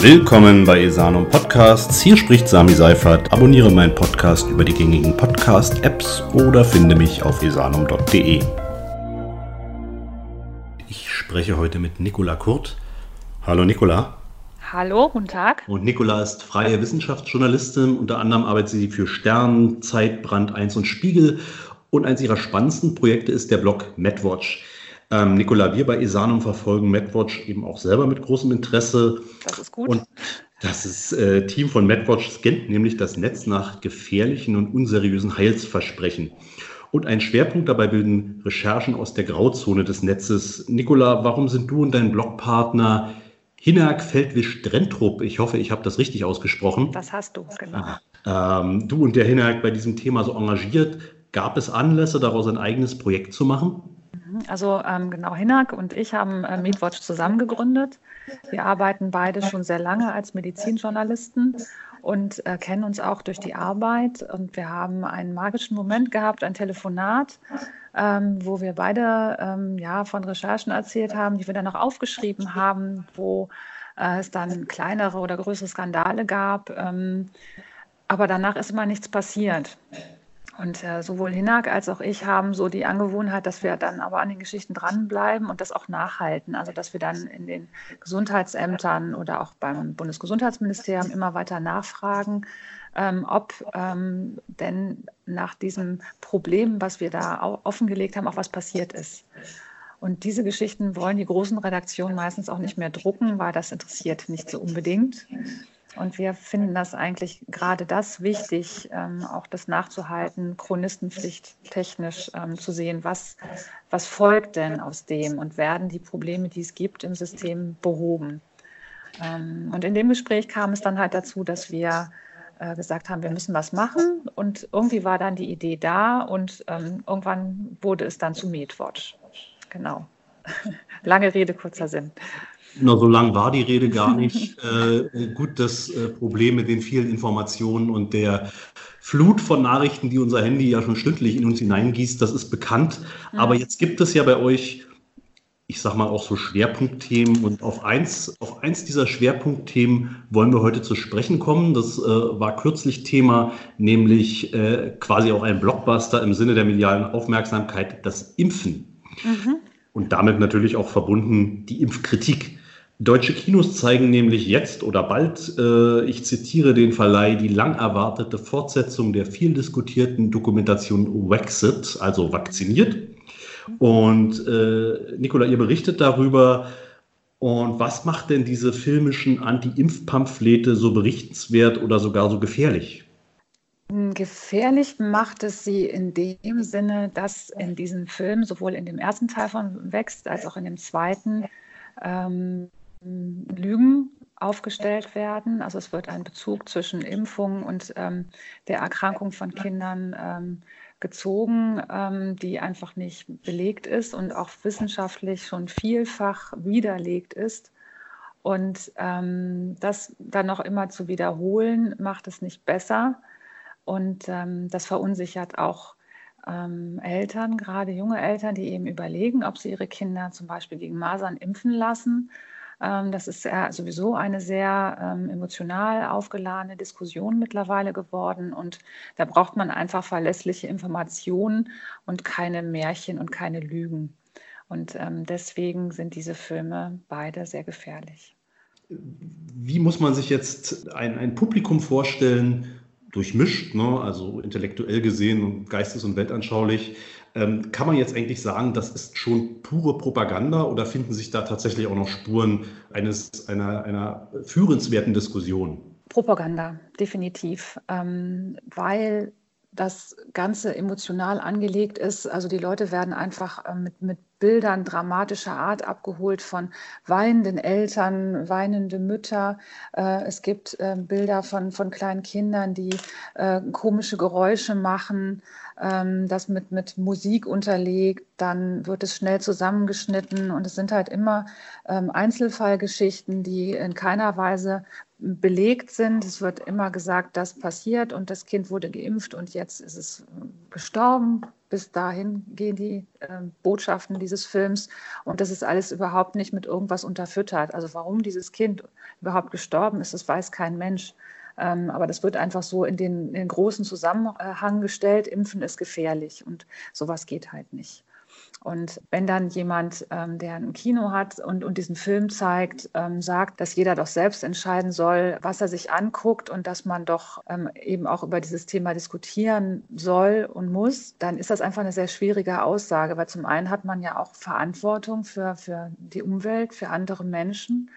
Willkommen bei Esanum Podcasts. Hier spricht Sami Seifert. Abonniere meinen Podcast über die gängigen Podcast-Apps oder finde mich auf esanum.de. Ich spreche heute mit Nicola Kurt. Hallo Nicola. Hallo, guten Tag. Und Nicola ist freie Wissenschaftsjournalistin. Unter anderem arbeitet sie für Stern, Zeit, Brand 1 und Spiegel. Und eines ihrer spannendsten Projekte ist der Blog MadWatch. Ähm, Nicola, wir bei Isanum verfolgen MadWatch eben auch selber mit großem Interesse. Das ist gut. Und das äh, Team von MadWatch scannt nämlich das Netz nach gefährlichen und unseriösen Heilsversprechen. Und ein Schwerpunkt dabei bilden Recherchen aus der Grauzone des Netzes. Nicola, warum sind du und dein Blogpartner Hinak Feldwisch Drentrup, ich hoffe, ich habe das richtig ausgesprochen. Das hast du, genau. Ähm, du und der Hinak bei diesem Thema so engagiert. Gab es Anlässe, daraus ein eigenes Projekt zu machen? Also ähm, genau, Hinak und ich haben äh, MeetWatch zusammen gegründet. Wir arbeiten beide schon sehr lange als Medizinjournalisten und äh, kennen uns auch durch die Arbeit. Und wir haben einen magischen Moment gehabt, ein Telefonat, ähm, wo wir beide ähm, ja, von Recherchen erzählt haben, die wir dann auch aufgeschrieben haben, wo äh, es dann kleinere oder größere Skandale gab. Ähm, aber danach ist immer nichts passiert. Und äh, sowohl Hinak als auch ich haben so die Angewohnheit, dass wir dann aber an den Geschichten dranbleiben und das auch nachhalten. Also dass wir dann in den Gesundheitsämtern oder auch beim Bundesgesundheitsministerium immer weiter nachfragen, ähm, ob ähm, denn nach diesem Problem, was wir da offengelegt haben, auch was passiert ist. Und diese Geschichten wollen die großen Redaktionen meistens auch nicht mehr drucken, weil das interessiert nicht so unbedingt. Und wir finden das eigentlich gerade das wichtig, ähm, auch das nachzuhalten, Chronistenpflicht technisch ähm, zu sehen, was, was folgt denn aus dem und werden die Probleme, die es gibt im System, behoben. Ähm, und in dem Gespräch kam es dann halt dazu, dass wir äh, gesagt haben, wir müssen was machen. Und irgendwie war dann die Idee da und ähm, irgendwann wurde es dann zu MedWatch. Genau. Lange Rede, kurzer Sinn. Na, so lang war die Rede gar nicht. äh, gut, das äh, Problem mit den vielen Informationen und der Flut von Nachrichten, die unser Handy ja schon stündlich in uns hineingießt, das ist bekannt. Mhm. Aber jetzt gibt es ja bei euch, ich sag mal, auch so Schwerpunktthemen. Und auf eins, auf eins dieser Schwerpunktthemen wollen wir heute zu sprechen kommen. Das äh, war kürzlich Thema, nämlich äh, quasi auch ein Blockbuster im Sinne der medialen Aufmerksamkeit, das Impfen. Mhm. Und damit natürlich auch verbunden die Impfkritik. Deutsche Kinos zeigen nämlich jetzt oder bald, äh, ich zitiere den Verleih, die lang erwartete Fortsetzung der viel diskutierten Dokumentation Waxit, also vakziniert. Und äh, Nicola, ihr berichtet darüber. Und was macht denn diese filmischen Anti-Impf-Pamphlete so berichtenswert oder sogar so gefährlich? Hm, gefährlich macht es sie in dem Sinne, dass in diesem Film, sowohl in dem ersten Teil von Wächst als auch in dem zweiten, ähm, Lügen aufgestellt werden. Also es wird ein Bezug zwischen Impfung und ähm, der Erkrankung von Kindern ähm, gezogen, ähm, die einfach nicht belegt ist und auch wissenschaftlich schon vielfach widerlegt ist. Und ähm, das dann noch immer zu wiederholen, macht es nicht besser. Und ähm, das verunsichert auch ähm, Eltern, gerade junge Eltern, die eben überlegen, ob sie ihre Kinder zum Beispiel gegen Masern impfen lassen das ist sowieso eine sehr ähm, emotional aufgeladene Diskussion mittlerweile geworden. Und da braucht man einfach verlässliche Informationen und keine Märchen und keine Lügen. Und ähm, deswegen sind diese Filme beide sehr gefährlich. Wie muss man sich jetzt ein, ein Publikum vorstellen, durchmischt, ne? also intellektuell gesehen und geistes- und weltanschaulich, ähm, kann man jetzt eigentlich sagen, das ist schon pure Propaganda oder finden sich da tatsächlich auch noch Spuren eines, einer, einer führenswerten Diskussion? Propaganda, definitiv, ähm, weil das Ganze emotional angelegt ist. Also die Leute werden einfach äh, mit, mit Bildern dramatischer Art abgeholt von weinenden Eltern, weinende Mütter. Äh, es gibt äh, Bilder von, von kleinen Kindern, die komische Geräusche machen. Ähm, das mit, mit Musik unterlegt, dann wird es schnell zusammengeschnitten und es sind halt immer ähm, Einzelfallgeschichten, die in keiner Weise belegt sind. Es wird immer gesagt, das passiert und das Kind wurde geimpft und jetzt ist es äh, gestorben. Bis dahin gehen die äh, Botschaften dieses Films und das ist alles überhaupt nicht mit irgendwas unterfüttert. Also warum dieses Kind überhaupt gestorben ist, das weiß kein Mensch. Ähm, aber das wird einfach so in den, in den großen Zusammenhang gestellt, Impfen ist gefährlich und sowas geht halt nicht. Und wenn dann jemand, ähm, der ein Kino hat und, und diesen Film zeigt, ähm, sagt, dass jeder doch selbst entscheiden soll, was er sich anguckt und dass man doch ähm, eben auch über dieses Thema diskutieren soll und muss, dann ist das einfach eine sehr schwierige Aussage, weil zum einen hat man ja auch Verantwortung für, für die Umwelt, für andere Menschen.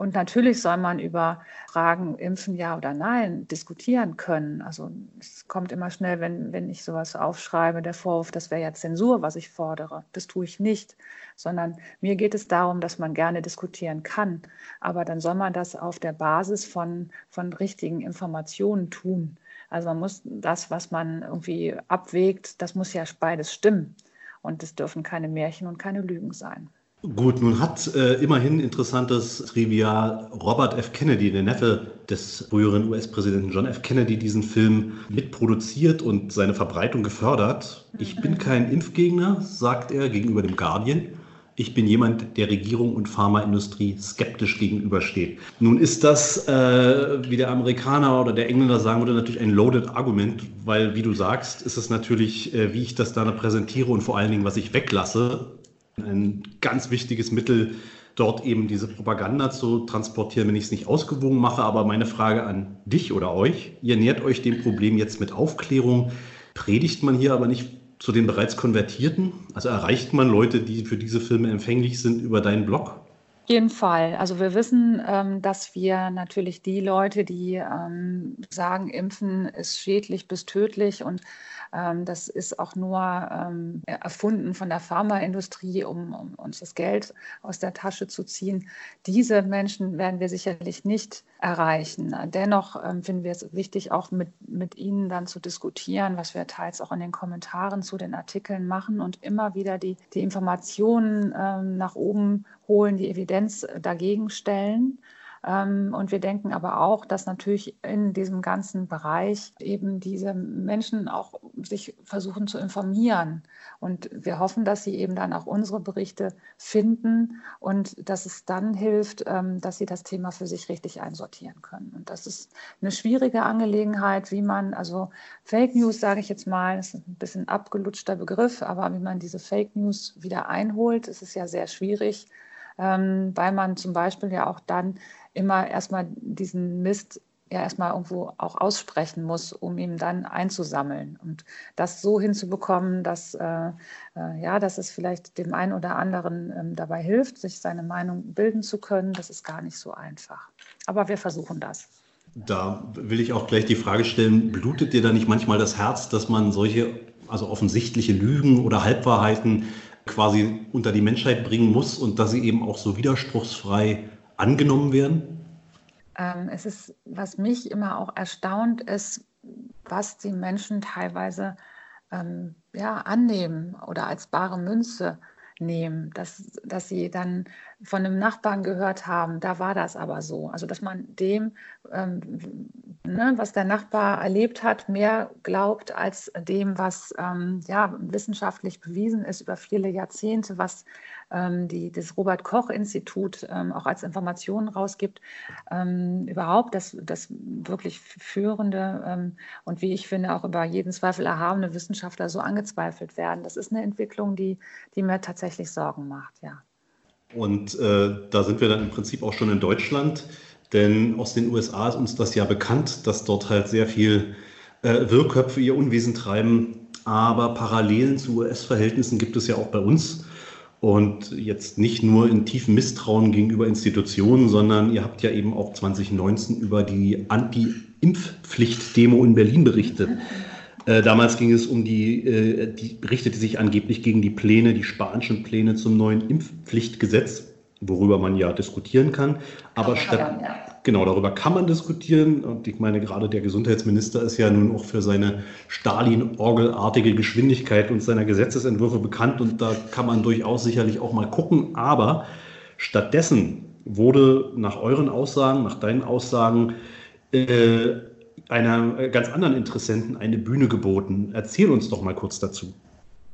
Und natürlich soll man über Fragen, impfen ja oder nein, diskutieren können. Also es kommt immer schnell, wenn, wenn ich sowas aufschreibe, der Vorwurf, das wäre ja Zensur, was ich fordere. Das tue ich nicht, sondern mir geht es darum, dass man gerne diskutieren kann. Aber dann soll man das auf der Basis von, von richtigen Informationen tun. Also man muss das, was man irgendwie abwägt, das muss ja beides stimmen. Und es dürfen keine Märchen und keine Lügen sein. Gut, nun hat äh, immerhin interessantes Trivia Robert F. Kennedy, der Neffe des früheren US-Präsidenten John F. Kennedy, diesen Film mitproduziert und seine Verbreitung gefördert. Ich bin kein Impfgegner, sagt er gegenüber dem Guardian. Ich bin jemand, der Regierung und Pharmaindustrie skeptisch gegenübersteht. Nun ist das, äh, wie der Amerikaner oder der Engländer sagen würde, natürlich ein loaded Argument, weil, wie du sagst, ist es natürlich, äh, wie ich das da präsentiere und vor allen Dingen, was ich weglasse, ein ganz wichtiges Mittel, dort eben diese Propaganda zu transportieren, wenn ich es nicht ausgewogen mache. Aber meine Frage an dich oder euch, ihr nähert euch dem Problem jetzt mit Aufklärung, predigt man hier aber nicht zu den bereits Konvertierten? Also erreicht man Leute, die für diese Filme empfänglich sind, über deinen Blog? Jeden Fall. Also wir wissen, ähm, dass wir natürlich die Leute, die ähm, sagen, Impfen ist schädlich bis tödlich und das ist auch nur ähm, erfunden von der Pharmaindustrie, um, um, uns das Geld aus der Tasche zu ziehen. Diese Menschen werden wir sicherlich nicht erreichen. Dennoch ähm, finden wir es wichtig, auch mit, mit ihnen dann zu diskutieren, was wir teils auch in den Kommentaren zu den Artikeln machen und immer wieder die, die Informationen nach oben holen, die Evidenz dagegen stellen. Ähm, und wir denken aber auch, dass natürlich in diesem ganzen Bereich eben diese Menschen auch sich versuchen zu informieren. Und wir hoffen, dass sie eben dann auch unsere Berichte finden und dass es dann hilft, ähm, dass sie das Thema für sich richtig einsortieren können. Und das ist eine schwierige Angelegenheit, wie man, also Fake News, sage ich jetzt mal, ist ein bisschen abgelutschter Begriff, aber wie man diese Fake News wieder einholt, ist es ja sehr schwierig, ähm, weil man zum Beispiel ja auch dann immer erstmal diesen Mist ja erstmal irgendwo auch aussprechen muss, um ihn dann einzusammeln. Und das so hinzubekommen, dass, äh, äh, ja, dass es vielleicht dem einen oder anderen ähm, dabei hilft, sich seine Meinung bilden zu können, das ist gar nicht so einfach. Aber wir versuchen das. Da will ich auch gleich die Frage stellen, blutet dir da nicht manchmal das Herz, dass man solche, also offensichtliche Lügen oder Halbwahrheiten quasi unter die Menschheit bringen muss und dass sie eben auch so widerspruchsfrei angenommen werden? Ähm, es ist, was mich immer auch erstaunt, ist, was die Menschen teilweise ähm, ja, annehmen oder als bare Münze nehmen, dass, dass sie dann von einem Nachbarn gehört haben, da war das aber so. Also dass man dem, ähm, ne, was der Nachbar erlebt hat, mehr glaubt als dem, was ähm, ja, wissenschaftlich bewiesen ist über viele Jahrzehnte, was die, das Robert-Koch-Institut ähm, auch als Informationen rausgibt. Ähm, überhaupt das, das wirklich führende ähm, und wie ich finde auch über jeden Zweifel erhabene Wissenschaftler so angezweifelt werden. Das ist eine Entwicklung, die, die mir tatsächlich Sorgen macht, ja. Und äh, da sind wir dann im Prinzip auch schon in Deutschland, denn aus den USA ist uns das ja bekannt, dass dort halt sehr viel äh, Wirrköpfe ihr Unwesen treiben. Aber Parallelen zu US-Verhältnissen gibt es ja auch bei uns. Und jetzt nicht nur in tiefem Misstrauen gegenüber Institutionen, sondern ihr habt ja eben auch 2019 über die Anti-Impfpflicht-Demo in Berlin berichtet. Äh, damals ging es um die, äh, die richtete sich angeblich gegen die Pläne, die spanischen Pläne zum neuen Impfpflichtgesetz. worüber man ja diskutieren kann. Aber statt. Genau, darüber kann man diskutieren. Und ich meine, gerade der Gesundheitsminister ist ja nun auch für seine Stalin-Orgelartige Geschwindigkeit und seiner Gesetzesentwürfe bekannt. Und da kann man durchaus sicherlich auch mal gucken. Aber stattdessen wurde nach euren Aussagen, nach deinen Aussagen, äh, einer ganz anderen Interessenten eine Bühne geboten. Erzähl uns doch mal kurz dazu.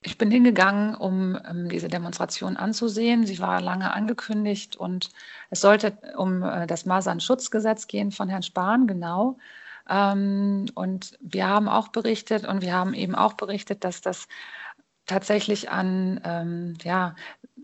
Ich bin hingegangen, um ähm, diese Demonstration anzusehen. Sie war lange angekündigt und es sollte um äh, das Masernschutzgesetz gehen von Herrn Spahn, genau. Ähm, und wir haben auch berichtet und wir haben eben auch berichtet, dass das tatsächlich an, ähm, ja,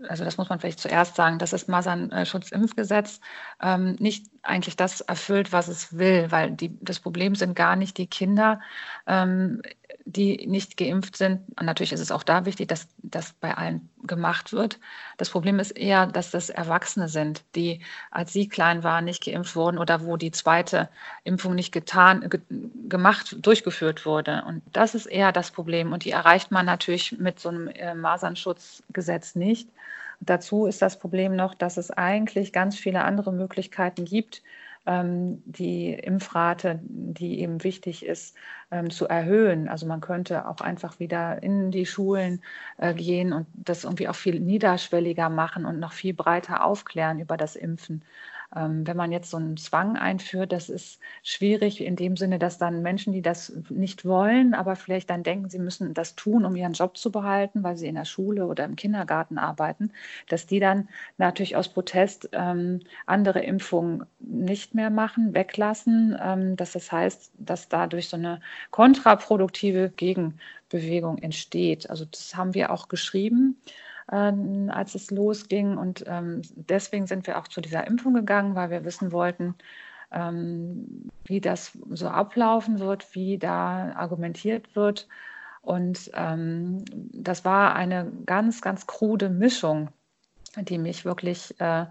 also das muss man vielleicht zuerst sagen, dass das Masernschutzimpfgesetz ähm, nicht eigentlich das erfüllt, was es will, weil die, das Problem sind gar nicht die Kinder. Ähm, die nicht geimpft sind. Und natürlich ist es auch da wichtig, dass das bei allen gemacht wird. Das Problem ist eher, dass das Erwachsene sind, die, als sie klein waren, nicht geimpft wurden oder wo die zweite Impfung nicht getan, ge, gemacht, durchgeführt wurde. Und das ist eher das Problem. Und die erreicht man natürlich mit so einem äh, Masernschutzgesetz nicht. dazu ist das Problem noch, dass es eigentlich ganz viele andere Möglichkeiten gibt, die Impfrate, die eben wichtig ist, ähm, zu erhöhen. Also man könnte auch einfach wieder in die Schulen äh, gehen und das irgendwie auch viel niederschwelliger machen und noch viel breiter aufklären über das Impfen. Ähm, wenn man jetzt so einen Zwang einführt, das ist schwierig in dem Sinne, dass dann Menschen, die das nicht wollen, aber vielleicht dann denken, sie müssen das tun, um ihren Job zu behalten, weil sie in der Schule oder im Kindergarten arbeiten, dass die dann natürlich aus Protest ähm, andere Impfungen nicht mehr machen, weglassen. Ähm, dass das heißt, dass dadurch so eine kontraproduktive Gegenbewegung entsteht. Also das haben wir auch geschrieben ähm, als es losging. Und ähm, deswegen sind wir auch zu dieser Impfung gegangen, weil wir wissen wollten, ähm, wie das so ablaufen wird, wie da argumentiert wird. Und ähm, das war eine ganz, ganz krude Mischung, die mich wirklich äh,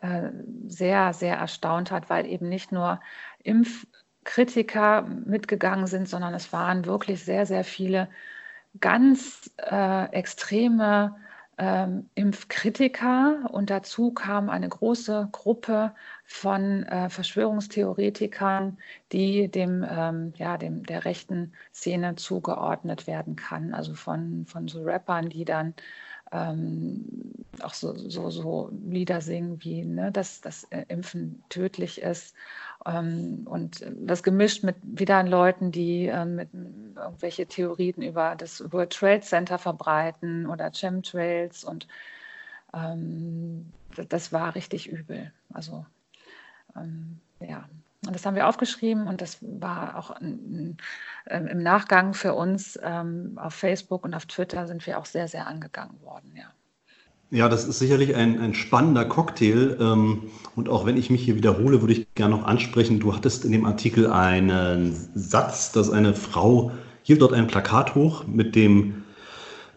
äh, sehr, sehr erstaunt hat, weil eben nicht nur Impfkritiker mitgegangen sind, sondern es waren wirklich sehr, sehr viele ganz äh, extreme ähm, Impfkritiker und dazu kam eine große Gruppe von äh, Verschwörungstheoretikern, die dem, ähm, ja, dem, der rechten Szene zugeordnet werden kann. Also von, von so Rappern, die dann ähm, auch so, so, so Lieder singen wie, ne, dass das äh, Impfen tödlich ist und das gemischt mit wieder Leuten, die äh, mit irgendwelche Theorien über das World Trade Center verbreiten oder Chemtrails und ähm, das war richtig übel. Also ähm, ja. Und das haben wir aufgeschrieben und das war auch im Nachgang für uns ähm, auf Facebook und auf Twitter sind wir auch sehr, sehr angegangen worden, ja. Ja, das ist sicherlich ein, ein spannender Cocktail. Ähm, und auch wenn ich mich hier wiederhole, würde ich gerne noch ansprechen, du hattest in dem Artikel einen Satz, dass eine Frau hielt dort ein Plakat hoch mit dem,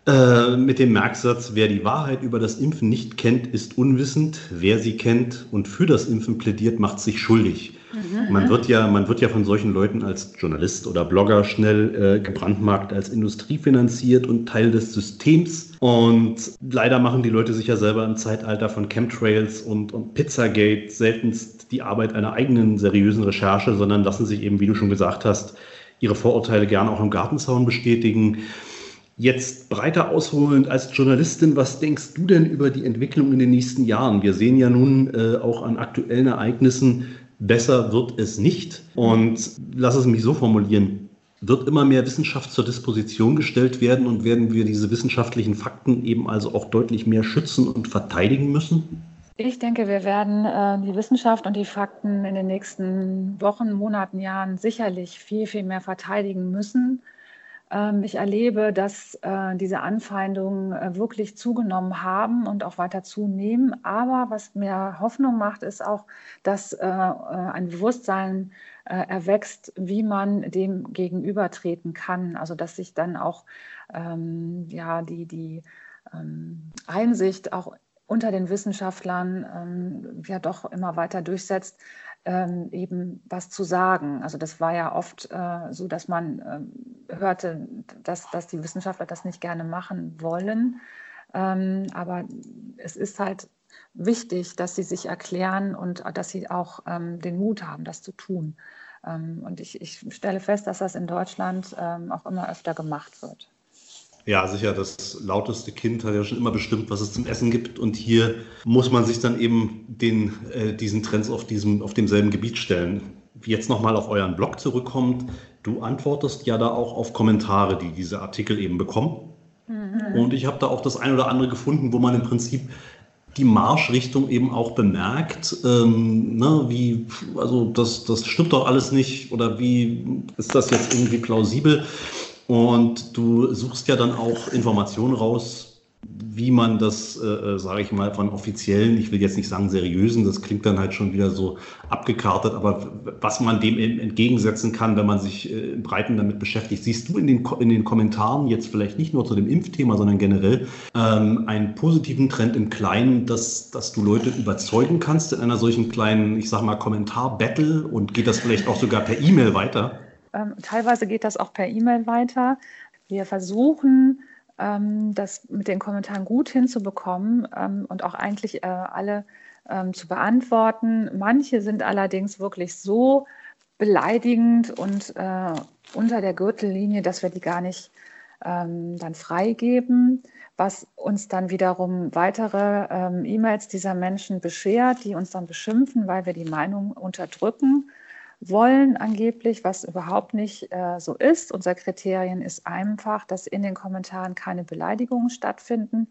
äh, mit dem Merksatz, wer die Wahrheit über das Impfen nicht kennt, ist unwissend. Wer sie kennt und für das Impfen plädiert, macht sich schuldig. Mhm. Man, wird ja, man wird ja von solchen Leuten als Journalist oder Blogger schnell äh, gebrandmarkt als industriefinanziert und Teil des Systems. Und leider machen die Leute sich ja selber im Zeitalter von Chemtrails und, und Pizzagate seltenst die Arbeit einer eigenen seriösen Recherche, sondern lassen sich eben, wie du schon gesagt hast, ihre Vorurteile gerne auch im Gartenzaun bestätigen. Jetzt breiter ausholend als Journalistin, was denkst du denn über die Entwicklung in den nächsten Jahren? Wir sehen ja nun äh, auch an aktuellen Ereignissen, Besser wird es nicht. Und lass es mich so formulieren. Wird immer mehr Wissenschaft zur Disposition gestellt werden und werden wir diese wissenschaftlichen Fakten eben also auch deutlich mehr schützen und verteidigen müssen? Ich denke, wir werden äh, die Wissenschaft und die Fakten in den nächsten Wochen, Monaten, Jahren sicherlich viel, viel mehr verteidigen müssen. Ähm, ich erlebe, dass äh, diese Anfeindungen äh, wirklich zugenommen haben und auch weiter zunehmen. Aber was mir Hoffnung macht, ist auch, dass äh, ein Bewusstsein erwächst, wie man dem gegenübertreten kann. Also dass sich dann auch ähm, ja, die, die ähm, Einsicht auch unter den Wissenschaftlern ja doch immer weiter durchsetzt, ähm, eben was zu sagen. Also das war ja oft äh, so, dass man äh, hörte, dass, dass die Wissenschaftler das nicht gerne machen wollen. Ähm, aber es ist halt wichtig, dass sie sich erklären und dass sie auch ähm, den Mut haben, das zu tun. Ähm, und ich, ich, stelle fest, dass das in Deutschland ähm, auch immer öfter gemacht wird. Ja, sicher, das lauteste Kind hat ja schon immer bestimmt, was es zum Essen gibt. Und hier muss man sich dann eben den, äh, diesen Trends auf, diesem, auf demselben Gebiet stellen. Jetzt nochmal auf euren Blog zurückkommt. Du antwortest ja da auch auf Kommentare, die diese Artikel eben bekommen. Mhm. Und ich habe da auch das ein oder andere gefunden, wo man im Prinzip die Marschrichtung eben auch bemerkt, ähm, ne, wie, also das, das stimmt doch alles nicht oder wie ist das jetzt irgendwie plausibel? Und du suchst ja dann auch Informationen raus, wie man das, äh, äh sage ich mal, von offiziellen, ich will jetzt nicht sagen seriösen, das klingt dann halt schon wieder so abgekartet, aber was man dem entgegensetzen kann, wenn man sich äh, im Breiten damit beschäftigt. Siehst du in den, in den Kommentaren jetzt vielleicht nicht nur zu dem Impfthema, sondern generell ähm, einen positiven Trend im Kleinen, dass, dass du Leute überzeugen kannst in einer solchen kleinen, ich sag mal, Kommentar-Battle und geht das vielleicht auch sogar per E-Mail weiter? Ähm, teilweise geht das auch per E-Mail weiter. Wir versuchen, ähm, das mit den Kommentaren gut hinzubekommen ähm, und auch eigentlich äh, alle ähm, zu beantworten. Manche sind allerdings wirklich so beleidigend und äh, unter der Gürtellinie, dass wir die gar nicht ähm, dann freigeben, was uns dann wiederum weitere ähm, E-Mails dieser Menschen beschert, die uns dann beschimpfen, weil wir die Meinung unterdrücken wollen angeblich, was überhaupt nicht äh, so ist. Unser Kriterien ist einfach, dass in den Kommentaren keine Beleidigungen stattfinden,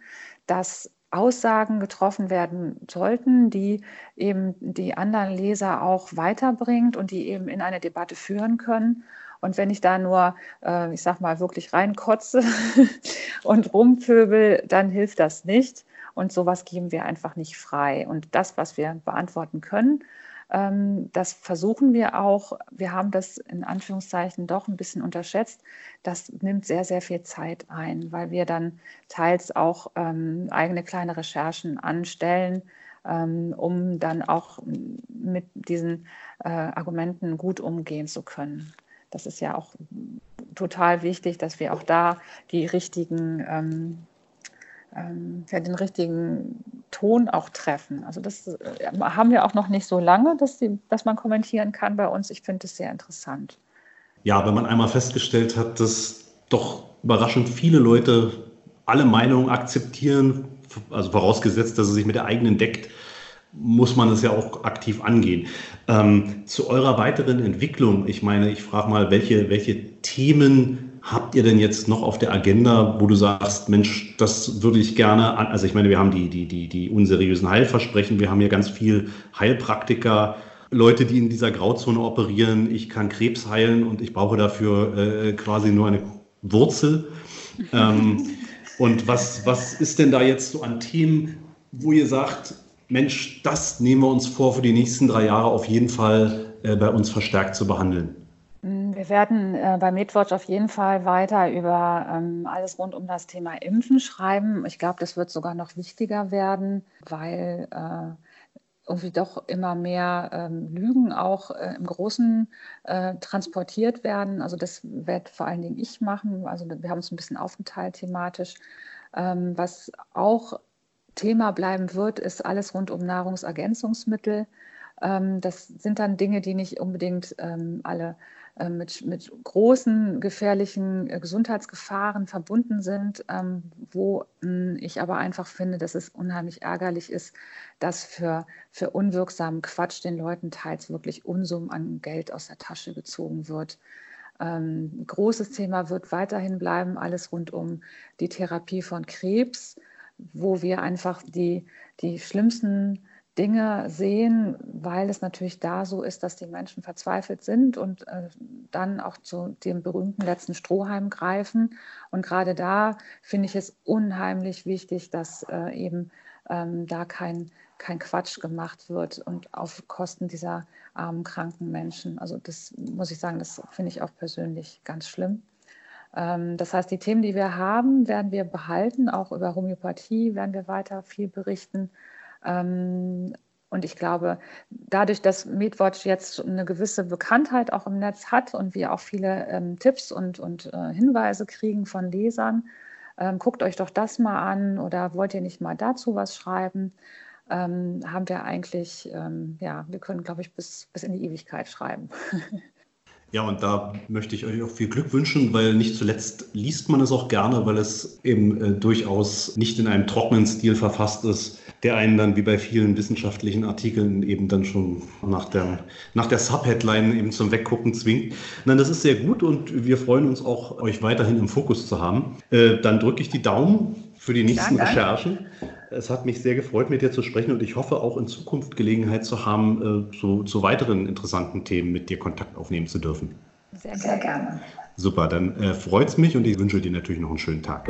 dass Aussagen getroffen werden sollten, die eben die anderen Leser auch weiterbringt und die eben in eine Debatte führen können. Und wenn ich da nur, äh, ich sag mal, wirklich reinkotze und rumpöbel, dann hilft das nicht. Und sowas geben wir einfach nicht frei. Und das, was wir beantworten können, das versuchen wir auch. Wir haben das in Anführungszeichen doch ein bisschen unterschätzt. Das nimmt sehr, sehr viel Zeit ein, weil wir dann teils auch ähm, eigene kleine Recherchen anstellen, ähm, um dann auch mit diesen äh, Argumenten gut umgehen zu können. Das ist ja auch total wichtig, dass wir auch da die richtigen ähm, ähm, ja, den richtigen Ton auch treffen. Also das äh, haben wir auch noch nicht so lange, dass, die, dass man kommentieren kann bei uns. Ich finde es sehr interessant. Ja, wenn man einmal festgestellt hat, dass doch überraschend viele Leute alle Meinungen akzeptieren, also vorausgesetzt, dass sie sich mit der eigenen deckt, muss man es ja auch aktiv angehen. Ähm, zu eurer weiteren Entwicklung, ich meine, ich frage mal, welche, welche Themen habt ihr denn jetzt noch auf der Agenda, wo du sagst, Mensch, das würde ich gerne an, also ich meine, wir haben die, die, die, die unseriösen Heilversprechen, wir haben hier ganz viel Heilpraktiker, Leute, die in dieser Grauzone operieren, ich kann Krebs heilen und ich brauche dafür äh, quasi nur eine Wurzel. ähm, und was, was ist denn da jetzt so an Themen, wo ihr sagt, Mensch, das nehmen wir uns vor, für die nächsten drei Jahre auf jeden Fall äh, bei uns verstärkt zu behandeln? Wir werden äh, bei MedWatch auf jeden Fall weiter über ähm, alles rund um das Thema Impfen schreiben. Ich glaube, das wird sogar noch wichtiger werden, weil äh, irgendwie doch immer mehr ähm, Lügen auch äh, im Großen äh, transportiert werden. Also das werde vor allen Dingen ich machen. Also wir haben uns ein bisschen aufgeteilt thematisch. Ähm, was auch Thema bleiben wird, ist alles rund um Nahrungsergänzungsmittel. Ähm, das sind dann Dinge, die nicht unbedingt ähm, alle mit, mit großen gefährlichen äh, Gesundheitsgefahren verbunden sind, ähm, wo hm, ich aber einfach finde, dass es unheimlich ärgerlich ist, dass für, für unwirksamen Quatsch den Leuten teils wirklich Unsummen an Geld aus der Tasche gezogen wird. Ähm, großes Thema wird weiterhin bleiben, alles rund um die Therapie von Krebs, wo wir einfach die, die schlimmsten Dinge sehen, weil es natürlich da so ist, dass die Menschen verzweifelt sind und äh, dann auch zu dem berühmten letzten Strohhalm greifen. Und gerade da finde ich es unheimlich wichtig, dass äh, eben ähm, da kein, kein Quatsch gemacht wird und auf Kosten dieser armen, kranken Menschen. Also das muss ich sagen, das finde ich auch persönlich ganz schlimm. Ähm, das heißt, die Themen, die wir haben, werden wir behalten. Auch über Homöopathie werden wir weiter viel berichten. Ähm, und ich glaube, dadurch, dass MedWatch jetzt eine gewisse Bekanntheit auch im Netz hat und wir auch viele ähm, Tipps und, und äh, Hinweise kriegen von Lesern, ähm, guckt euch doch das mal an oder wollt ihr nicht mal dazu was schreiben? ähm, haben wir eigentlich, ähm, ja, wir können, glaube ich, bis, bis in die Ewigkeit schreiben. Ja, und da möchte ich euch auch viel Glück wünschen, weil nicht zuletzt liest man es auch gerne, weil es eben äh, durchaus nicht in einem trockenen Stil verfasst ist, der einen dann wie bei vielen wissenschaftlichen Artikeln eben dann schon nach der, nach der Subheadline eben zum Weggucken zwingt. Nein, das ist sehr gut und wir freuen uns auch, euch weiterhin im Fokus zu haben. Äh, dann drücke ich die Daumen für die nächsten Danke. Recherchen. Es hat mich sehr gefreut, mit dir zu sprechen und ich hoffe auch in Zukunft Gelegenheit zu haben, äh, zu, zu weiteren interessanten Themen mit dir Kontakt aufnehmen zu dürfen. Sehr, sehr gerne. Super, dann äh, freut es mich und ich wünsche dir natürlich noch einen schönen Tag.